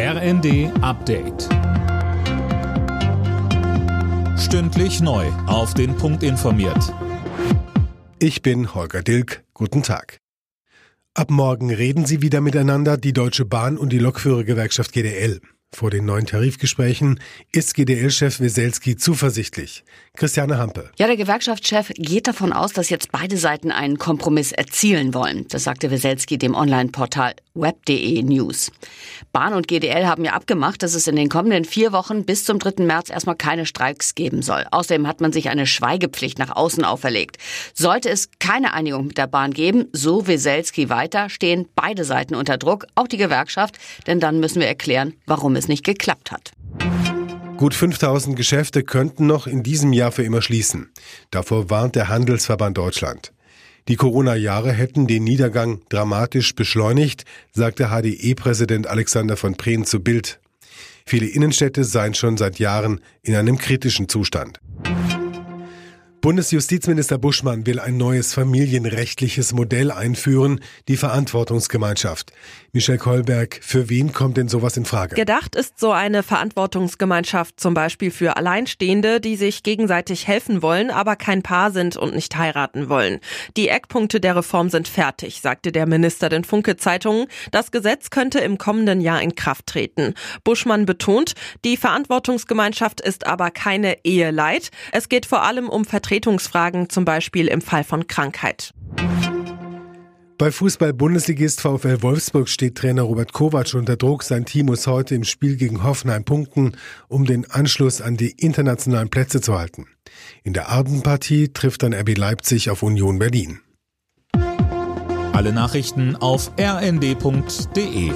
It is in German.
RND Update. Stündlich neu. Auf den Punkt informiert. Ich bin Holger Dilk. Guten Tag. Ab morgen reden sie wieder miteinander, die Deutsche Bahn und die Lokführergewerkschaft GDL. Vor den neuen Tarifgesprächen ist GDL-Chef Weselski zuversichtlich. Christiane Hampe. Ja, der Gewerkschaftschef geht davon aus, dass jetzt beide Seiten einen Kompromiss erzielen wollen. Das sagte Weselski dem Online-Portal web.de News. Bahn und GDL haben ja abgemacht, dass es in den kommenden vier Wochen bis zum 3. März erstmal keine Streiks geben soll. Außerdem hat man sich eine Schweigepflicht nach außen auferlegt. Sollte es keine Einigung mit der Bahn geben, so Weselski weiter, stehen beide Seiten unter Druck, auch die Gewerkschaft, denn dann müssen wir erklären, warum es nicht geklappt hat. Gut 5000 Geschäfte könnten noch in diesem Jahr für immer schließen. Davor warnt der Handelsverband Deutschland. Die Corona-Jahre hätten den Niedergang dramatisch beschleunigt, sagte HDE-Präsident Alexander von Prehn zu Bild. Viele Innenstädte seien schon seit Jahren in einem kritischen Zustand. Bundesjustizminister Buschmann will ein neues familienrechtliches Modell einführen, die Verantwortungsgemeinschaft. Michelle Kolberg, für wen kommt denn sowas in Frage? Gedacht ist so eine Verantwortungsgemeinschaft zum Beispiel für Alleinstehende, die sich gegenseitig helfen wollen, aber kein Paar sind und nicht heiraten wollen. Die Eckpunkte der Reform sind fertig, sagte der Minister den Funke Zeitungen. Das Gesetz könnte im kommenden Jahr in Kraft treten. Buschmann betont, die Verantwortungsgemeinschaft ist aber keine Eheleid. Es geht vor allem um Vertretung Vertretungsfragen, zum Beispiel im Fall von Krankheit. Bei Fußball-Bundesligist VfL Wolfsburg steht Trainer Robert Kovac unter Druck. Sein Team muss heute im Spiel gegen Hoffenheim punkten, um den Anschluss an die internationalen Plätze zu halten. In der Abendpartie trifft dann RB Leipzig auf Union Berlin. Alle Nachrichten auf rnd.de